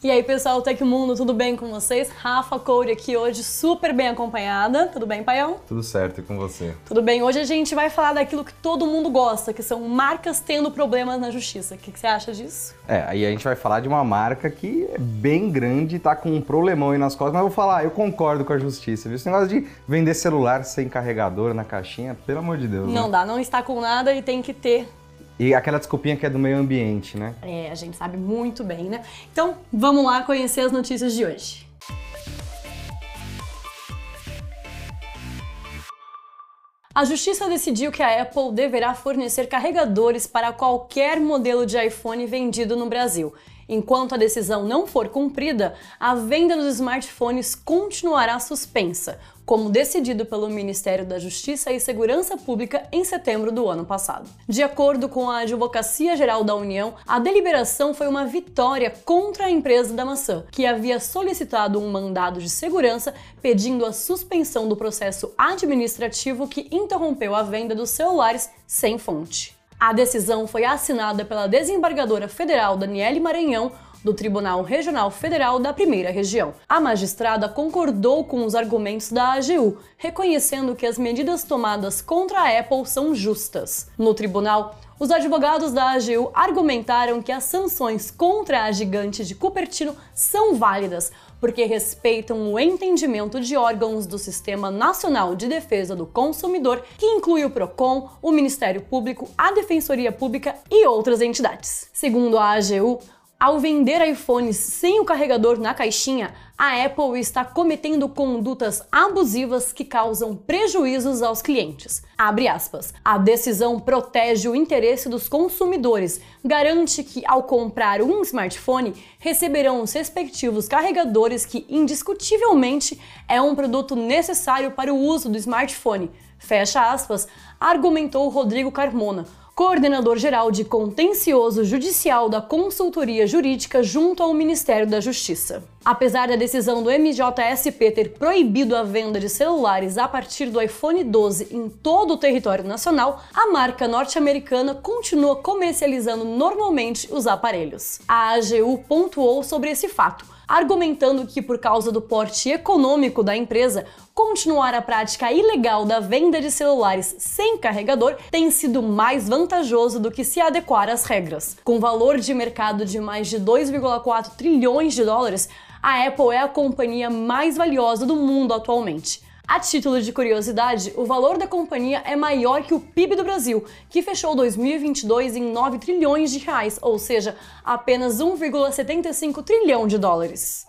E aí, pessoal, Tecmundo, tudo bem com vocês? Rafa Coure aqui hoje, super bem acompanhada. Tudo bem, Paião? Tudo certo, e com você? Tudo bem. Hoje a gente vai falar daquilo que todo mundo gosta, que são marcas tendo problemas na justiça. O que, que você acha disso? É, aí a gente vai falar de uma marca que é bem grande, tá com um problemão aí nas costas, mas eu vou falar, eu concordo com a justiça, viu? Esse negócio de vender celular sem carregador na caixinha, pelo amor de Deus. Não né? dá, não está com nada e tem que ter e aquela desculpinha que é do meio ambiente, né? É, a gente sabe muito bem, né? Então, vamos lá conhecer as notícias de hoje. A justiça decidiu que a Apple deverá fornecer carregadores para qualquer modelo de iPhone vendido no Brasil. Enquanto a decisão não for cumprida, a venda dos smartphones continuará suspensa, como decidido pelo Ministério da Justiça e Segurança Pública em setembro do ano passado. De acordo com a Advocacia Geral da União, a deliberação foi uma vitória contra a empresa da maçã, que havia solicitado um mandado de segurança pedindo a suspensão do processo administrativo que interrompeu a venda dos celulares sem fonte. A decisão foi assinada pela desembargadora federal Daniele Maranhão do Tribunal Regional Federal da Primeira Região. A magistrada concordou com os argumentos da AGU, reconhecendo que as medidas tomadas contra a Apple são justas. No tribunal, os advogados da AGU argumentaram que as sanções contra a gigante de Cupertino são válidas, porque respeitam o entendimento de órgãos do Sistema Nacional de Defesa do Consumidor, que inclui o PROCON, o Ministério Público, a Defensoria Pública e outras entidades. Segundo a AGU, ao vender iPhones sem o carregador na caixinha, a Apple está cometendo condutas abusivas que causam prejuízos aos clientes. A decisão protege o interesse dos consumidores, garante que ao comprar um smartphone receberão os respectivos carregadores que indiscutivelmente é um produto necessário para o uso do smartphone. Fecha aspas, argumentou Rodrigo Carmona, coordenador-geral de contencioso judicial da consultoria jurídica junto ao Ministério da Justiça. Apesar da decisão do MJSP ter proibido a venda de celulares a partir do iPhone 12 em todo o território nacional, a marca norte-americana continua comercializando normalmente os aparelhos. A AGU pontuou sobre esse fato argumentando que, por causa do porte econômico da empresa, continuar a prática ilegal da venda de celulares sem carregador tem sido mais vantajoso do que se adequar às regras. Com valor de mercado de mais de 2,4 trilhões de dólares, a Apple é a companhia mais valiosa do mundo atualmente. A título de curiosidade, o valor da companhia é maior que o PIB do Brasil, que fechou 2022 em 9 trilhões de reais, ou seja, apenas 1,75 trilhão de dólares.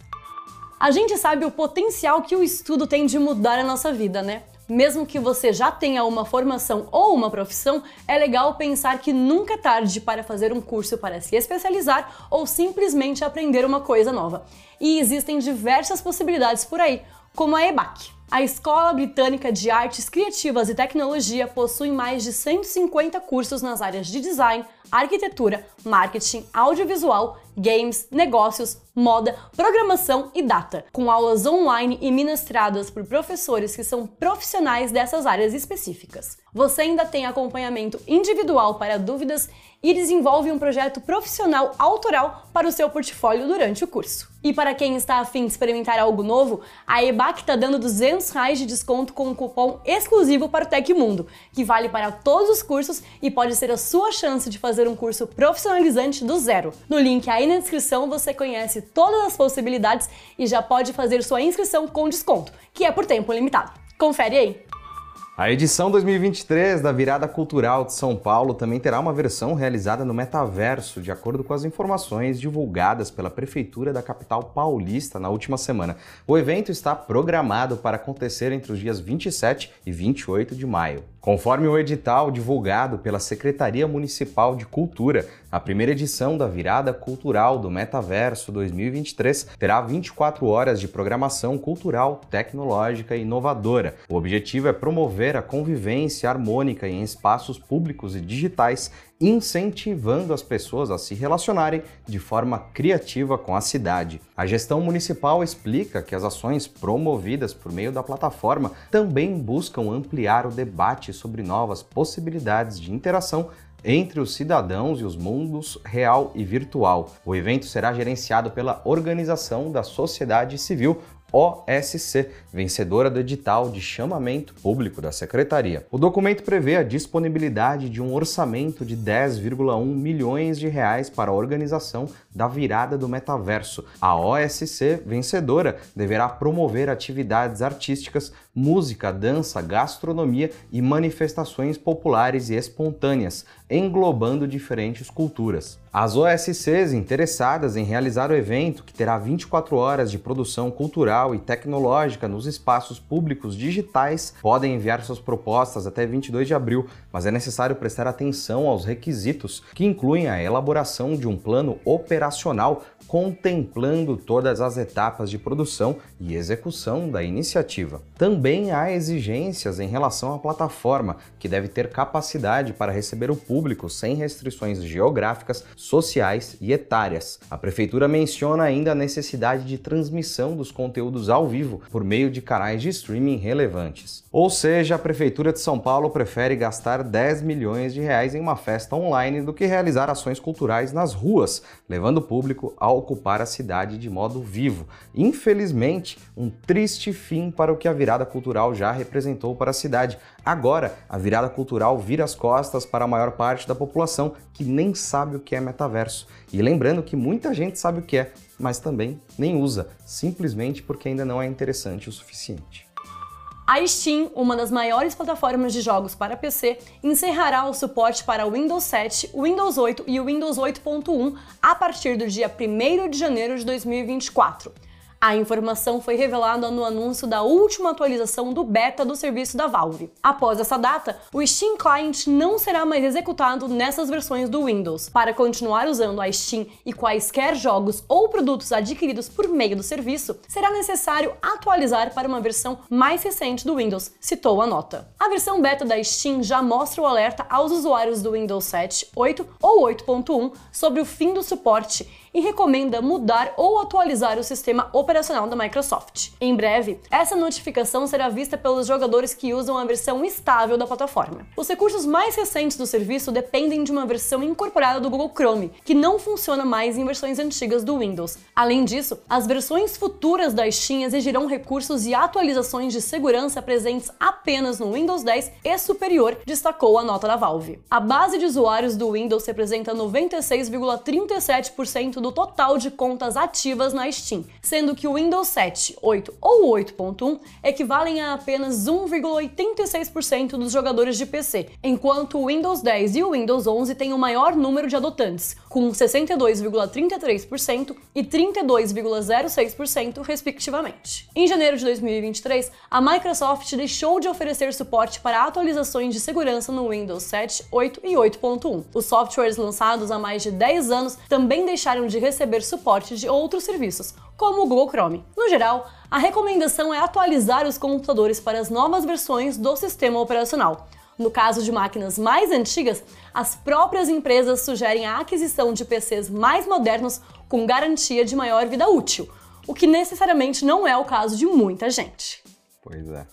A gente sabe o potencial que o estudo tem de mudar a nossa vida, né? Mesmo que você já tenha uma formação ou uma profissão, é legal pensar que nunca é tarde para fazer um curso para se especializar ou simplesmente aprender uma coisa nova. E existem diversas possibilidades por aí, como a EBAC. A Escola Britânica de Artes Criativas e Tecnologia possui mais de 150 cursos nas áreas de design, arquitetura, marketing, audiovisual, games, negócios, moda, programação e data, com aulas online e ministradas por professores que são profissionais dessas áreas específicas. Você ainda tem acompanhamento individual para dúvidas e desenvolve um projeto profissional autoral para o seu portfólio durante o curso. E para quem está afim de experimentar algo novo, a EBAC está dando 200 reais de desconto com um cupom exclusivo para o Tecmundo, que vale para todos os cursos e pode ser a sua chance de fazer um curso profissionalizante do zero. No link aí na descrição você conhece todas as possibilidades e já pode fazer sua inscrição com desconto, que é por tempo limitado. Confere aí! A edição 2023 da Virada Cultural de São Paulo também terá uma versão realizada no metaverso, de acordo com as informações divulgadas pela Prefeitura da capital paulista na última semana. O evento está programado para acontecer entre os dias 27 e 28 de maio. Conforme o edital divulgado pela Secretaria Municipal de Cultura, a primeira edição da Virada Cultural do Metaverso 2023 terá 24 horas de programação cultural, tecnológica e inovadora. O objetivo é promover a convivência harmônica em espaços públicos e digitais incentivando as pessoas a se relacionarem de forma criativa com a cidade. A gestão municipal explica que as ações promovidas por meio da plataforma também buscam ampliar o debate sobre novas possibilidades de interação entre os cidadãos e os mundos real e virtual. O evento será gerenciado pela Organização da Sociedade Civil OSC, vencedora do edital de chamamento público da Secretaria. O documento prevê a disponibilidade de um orçamento de 10,1 milhões de reais para a organização da virada do metaverso. A OSC vencedora deverá promover atividades artísticas, música, dança, gastronomia e manifestações populares e espontâneas, englobando diferentes culturas. As OSCs interessadas em realizar o evento, que terá 24 horas de produção cultural e tecnológica nos espaços públicos digitais, podem enviar suas propostas até 22 de abril, mas é necessário prestar atenção aos requisitos, que incluem a elaboração de um plano operacional contemplando todas as etapas de produção e execução da iniciativa. Também há exigências em relação à plataforma, que deve ter capacidade para receber o público sem restrições geográficas, sociais e etárias. A prefeitura menciona ainda a necessidade de transmissão dos conteúdos ao vivo por meio de canais de streaming relevantes. Ou seja, a prefeitura de São Paulo prefere gastar 10 milhões de reais em uma festa online do que realizar ações culturais nas ruas, levando o público ao ocupar a cidade de modo vivo. Infelizmente, um triste fim para o que a virada cultural já representou para a cidade. Agora, a virada cultural vira as costas para a maior parte da população que nem sabe o que é metaverso. E lembrando que muita gente sabe o que é, mas também nem usa, simplesmente porque ainda não é interessante o suficiente. A Steam, uma das maiores plataformas de jogos para PC, encerrará o suporte para Windows 7, Windows 8 e Windows 8.1 a partir do dia 1 de janeiro de 2024. A informação foi revelada no anúncio da última atualização do beta do serviço da Valve. Após essa data, o Steam Client não será mais executado nessas versões do Windows. Para continuar usando a Steam e quaisquer jogos ou produtos adquiridos por meio do serviço, será necessário atualizar para uma versão mais recente do Windows, citou a nota. A versão beta da Steam já mostra o alerta aos usuários do Windows 7, 8 ou 8.1 sobre o fim do suporte e recomenda mudar ou atualizar o sistema operacional da Microsoft. Em breve, essa notificação será vista pelos jogadores que usam a versão estável da plataforma. Os recursos mais recentes do serviço dependem de uma versão incorporada do Google Chrome, que não funciona mais em versões antigas do Windows. Além disso, as versões futuras da Steam exigirão recursos e atualizações de segurança presentes apenas no Windows 10 e superior, destacou a nota da Valve. A base de usuários do Windows representa 96,37% do total de contas ativas na Steam, sendo que o Windows 7, 8 ou 8.1 equivalem a apenas 1,86% dos jogadores de PC, enquanto o Windows 10 e o Windows 11 têm o maior número de adotantes, com 62,33% e 32,06% respectivamente. Em janeiro de 2023, a Microsoft deixou de oferecer suporte para atualizações de segurança no Windows 7, 8 e 8.1. Os softwares lançados há mais de 10 anos também deixaram de receber suporte de outros serviços, como o Google Chrome. No geral, a recomendação é atualizar os computadores para as novas versões do sistema operacional. No caso de máquinas mais antigas, as próprias empresas sugerem a aquisição de PCs mais modernos com garantia de maior vida útil, o que necessariamente não é o caso de muita gente. Pois é.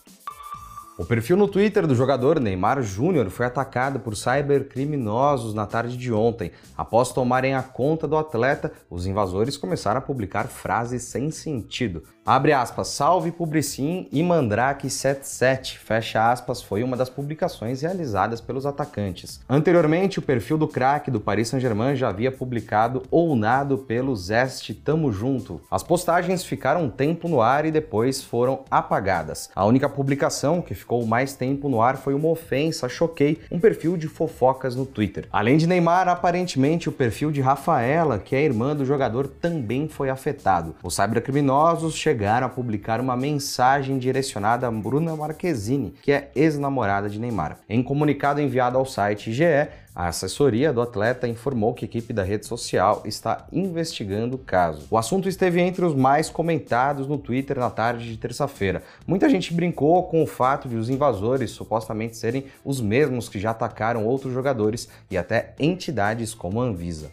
O perfil no Twitter do jogador Neymar Júnior foi atacado por cybercriminosos na tarde de ontem. Após tomarem a conta do atleta, os invasores começaram a publicar frases sem sentido. Abre aspas, salve Publicim e Mandrake77, fecha aspas, foi uma das publicações realizadas pelos atacantes. Anteriormente, o perfil do craque do Paris Saint-Germain já havia publicado Ounado pelo Zeste Tamo Junto. As postagens ficaram um tempo no ar e depois foram apagadas. A única publicação que ficou mais tempo no ar foi uma ofensa Choquei, um perfil de fofocas no Twitter. Além de Neymar, aparentemente o perfil de Rafaela, que é irmã do jogador, também foi afetado. Os cybercriminosos chegaram a publicar uma mensagem direcionada a Bruna Marquezine, que é ex-namorada de Neymar. Em comunicado enviado ao site GE, a assessoria do atleta informou que a equipe da rede social está investigando o caso. O assunto esteve entre os mais comentados no Twitter na tarde de terça-feira. Muita gente brincou com o fato de os invasores supostamente serem os mesmos que já atacaram outros jogadores e até entidades como a Anvisa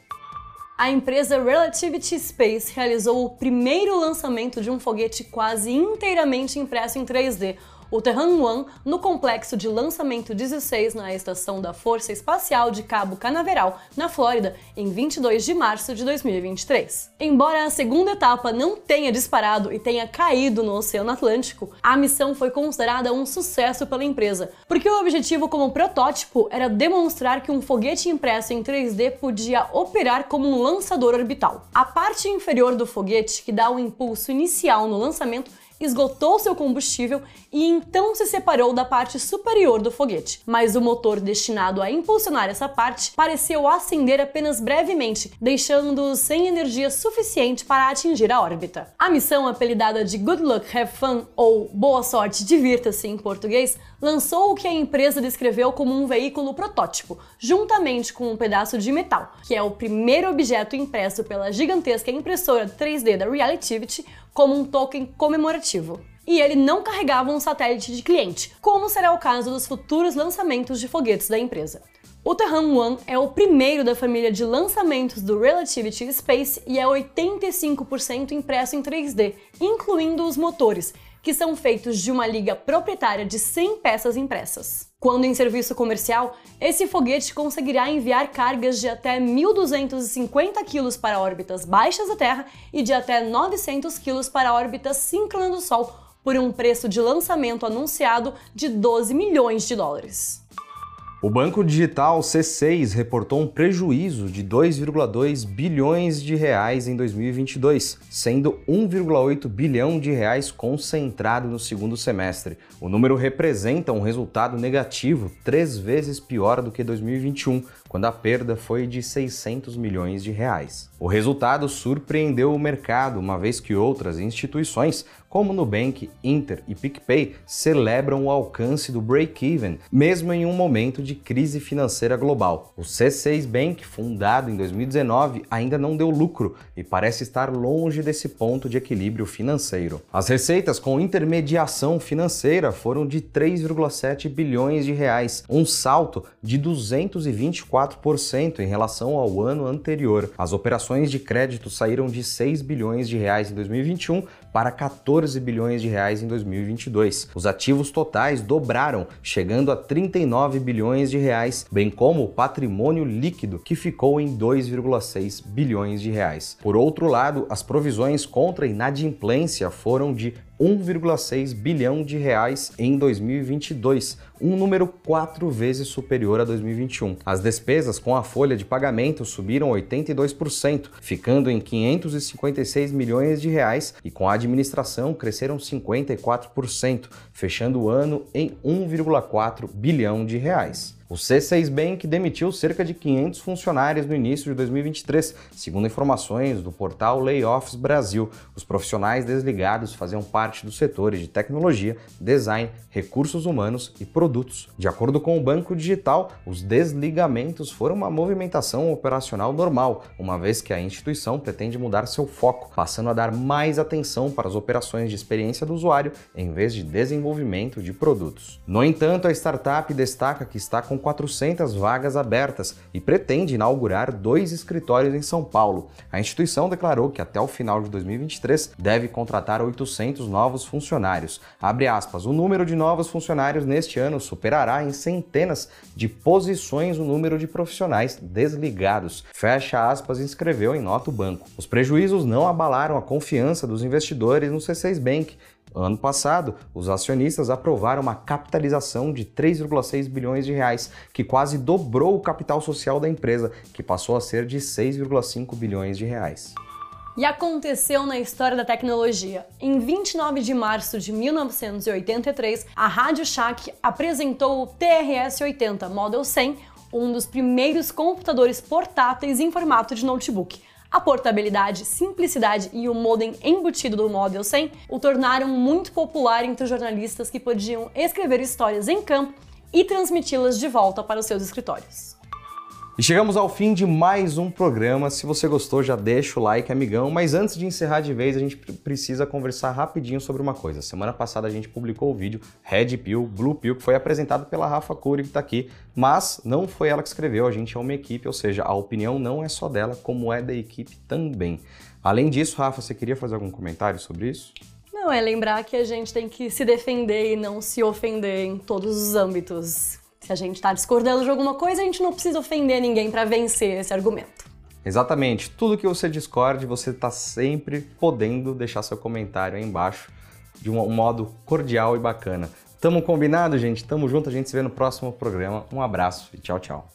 a empresa Relativity Space realizou o primeiro lançamento de um foguete quase inteiramente impresso em 3D, o Terran One no complexo de lançamento 16 na estação da Força Espacial de Cabo Canaveral, na Flórida, em 22 de março de 2023. Embora a segunda etapa não tenha disparado e tenha caído no Oceano Atlântico, a missão foi considerada um sucesso pela empresa, porque o objetivo como protótipo era demonstrar que um foguete impresso em 3D podia operar como um lançador orbital. A parte inferior do foguete, que dá o impulso inicial no lançamento, esgotou seu combustível e então se separou da parte superior do foguete. Mas o motor destinado a impulsionar essa parte pareceu acender apenas brevemente, deixando-o sem energia suficiente para atingir a órbita. A missão, apelidada de Good Luck Have Fun ou Boa Sorte Divirta-se em português, lançou o que a empresa descreveu como um veículo protótipo, juntamente com um pedaço de metal, que é o primeiro objeto impresso pela gigantesca impressora 3D da Relativity como um token comemorativo. E ele não carregava um satélite de cliente, como será o caso dos futuros lançamentos de foguetes da empresa. O Terran One é o primeiro da família de lançamentos do Relativity Space e é 85% impresso em 3D, incluindo os motores, que são feitos de uma liga proprietária de 100 peças impressas. Quando em serviço comercial, esse foguete conseguirá enviar cargas de até 1.250 kg para órbitas baixas da Terra e de até 900 kg para órbitas síncrona do Sol, por um preço de lançamento anunciado de 12 milhões de dólares. O banco digital C6 reportou um prejuízo de 2,2 bilhões de reais em 2022, sendo 1,8 bilhão de reais concentrado no segundo semestre. O número representa um resultado negativo, três vezes pior do que 2021, quando a perda foi de 600 milhões de reais. O resultado surpreendeu o mercado, uma vez que outras instituições, como Nubank, Inter e PicPay, celebram o alcance do break-even, mesmo em um momento de crise financeira global. O C6 Bank, fundado em 2019, ainda não deu lucro e parece estar longe desse ponto de equilíbrio financeiro. As receitas com intermediação financeira foram de 3,7 bilhões de reais, um salto de 224% em relação ao ano anterior. As operações de crédito saíram de 6 bilhões de reais em 2021 para 14 bilhões de reais em 2022. Os ativos totais dobraram, chegando a 39 bilhões de reais, bem como o patrimônio líquido, que ficou em 2,6 bilhões de reais. Por outro lado, as provisões contra inadimplência foram de 1,6 bilhão de reais em 2022, um número quatro vezes superior a 2021. As despesas com a folha de pagamento subiram 82%, ficando em 556 milhões de reais, e com a administração cresceram 54%, fechando o ano em 1,4 bilhão de reais. O C6 Bank demitiu cerca de 500 funcionários no início de 2023, segundo informações do portal Layoffs Brasil. Os profissionais desligados faziam parte dos setores de tecnologia, design, recursos humanos e produtos. De acordo com o Banco Digital, os desligamentos foram uma movimentação operacional normal, uma vez que a instituição pretende mudar seu foco, passando a dar mais atenção para as operações de experiência do usuário em vez de desenvolvimento de produtos. No entanto, a startup destaca que está com 400 vagas abertas e pretende inaugurar dois escritórios em São Paulo. A instituição declarou que até o final de 2023 deve contratar 800 novos funcionários. Aspas, o número de novos funcionários neste ano superará em centenas de posições o número de profissionais desligados. Fecha aspas, escreveu em nota o banco. Os prejuízos não abalaram a confiança dos investidores no C6 Bank, Ano passado, os acionistas aprovaram uma capitalização de 3,6 bilhões de reais, que quase dobrou o capital social da empresa, que passou a ser de 6,5 bilhões de reais. E aconteceu na história da tecnologia. Em 29 de março de 1983, a Rádio Shack apresentou o TRS-80 Model 100, um dos primeiros computadores portáteis em formato de notebook. A portabilidade, simplicidade e o modem embutido do Model 100 o tornaram muito popular entre os jornalistas que podiam escrever histórias em campo e transmiti-las de volta para os seus escritórios. E chegamos ao fim de mais um programa. Se você gostou, já deixa o like, amigão. Mas antes de encerrar de vez, a gente precisa conversar rapidinho sobre uma coisa. Semana passada a gente publicou o vídeo Red Pill, Blue Pill, que foi apresentado pela Rafa Cury, que está aqui. Mas não foi ela que escreveu, a gente é uma equipe, ou seja, a opinião não é só dela, como é da equipe também. Além disso, Rafa, você queria fazer algum comentário sobre isso? Não, é lembrar que a gente tem que se defender e não se ofender em todos os âmbitos. Se a gente está discordando de alguma coisa, a gente não precisa ofender ninguém para vencer esse argumento. Exatamente. Tudo que você discorde, você está sempre podendo deixar seu comentário aí embaixo de um modo cordial e bacana. Tamo combinado, gente? Tamo junto, a gente se vê no próximo programa. Um abraço e tchau, tchau.